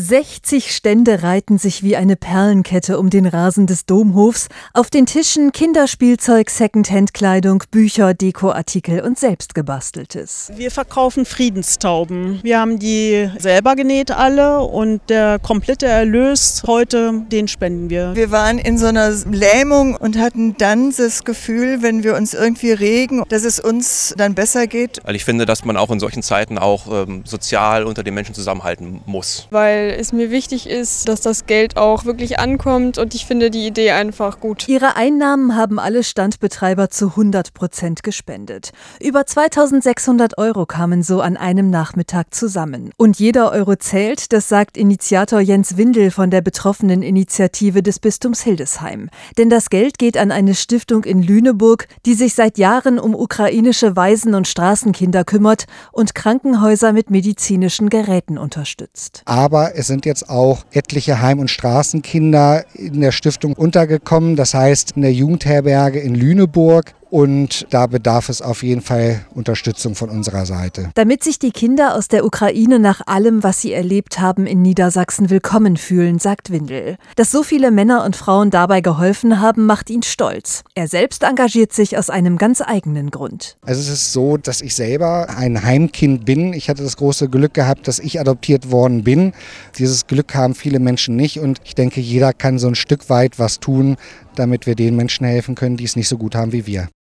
60 Stände reiten sich wie eine Perlenkette um den Rasen des Domhofs. Auf den Tischen Kinderspielzeug, Secondhand-Kleidung, Bücher, Dekoartikel und selbstgebasteltes. Wir verkaufen Friedenstauben. Wir haben die selber genäht alle und der komplette Erlös heute, den spenden wir. Wir waren in so einer Lähmung und hatten dann das Gefühl, wenn wir uns irgendwie regen, dass es uns dann besser geht. Weil ich finde, dass man auch in solchen Zeiten auch ähm, sozial unter den Menschen zusammenhalten muss. Weil es mir wichtig ist, dass das Geld auch wirklich ankommt und ich finde die Idee einfach gut. Ihre Einnahmen haben alle Standbetreiber zu 100 Prozent gespendet. Über 2600 Euro kamen so an einem Nachmittag zusammen. Und jeder Euro zählt, das sagt Initiator Jens Windel von der betroffenen Initiative des Bistums Hildesheim. Denn das Geld geht an eine Stiftung in Lüneburg, die sich seit Jahren um ukrainische Waisen- und Straßenkinder kümmert und Krankenhäuser mit medizinischen Geräten unterstützt. Aber es sind jetzt auch etliche Heim- und Straßenkinder in der Stiftung untergekommen. Das heißt in der Jugendherberge in Lüneburg und da bedarf es auf jeden Fall Unterstützung von unserer Seite. Damit sich die Kinder aus der Ukraine nach allem, was sie erlebt haben, in Niedersachsen willkommen fühlen, sagt Windel. Dass so viele Männer und Frauen dabei geholfen haben, macht ihn stolz. Er selbst engagiert sich aus einem ganz eigenen Grund. Also es ist so, dass ich selber ein Heimkind bin. Ich hatte das große Glück gehabt, dass ich adoptiert worden bin. Dieses Glück haben viele Menschen nicht und ich denke, jeder kann so ein Stück weit was tun, damit wir den Menschen helfen können, die es nicht so gut haben wie wir.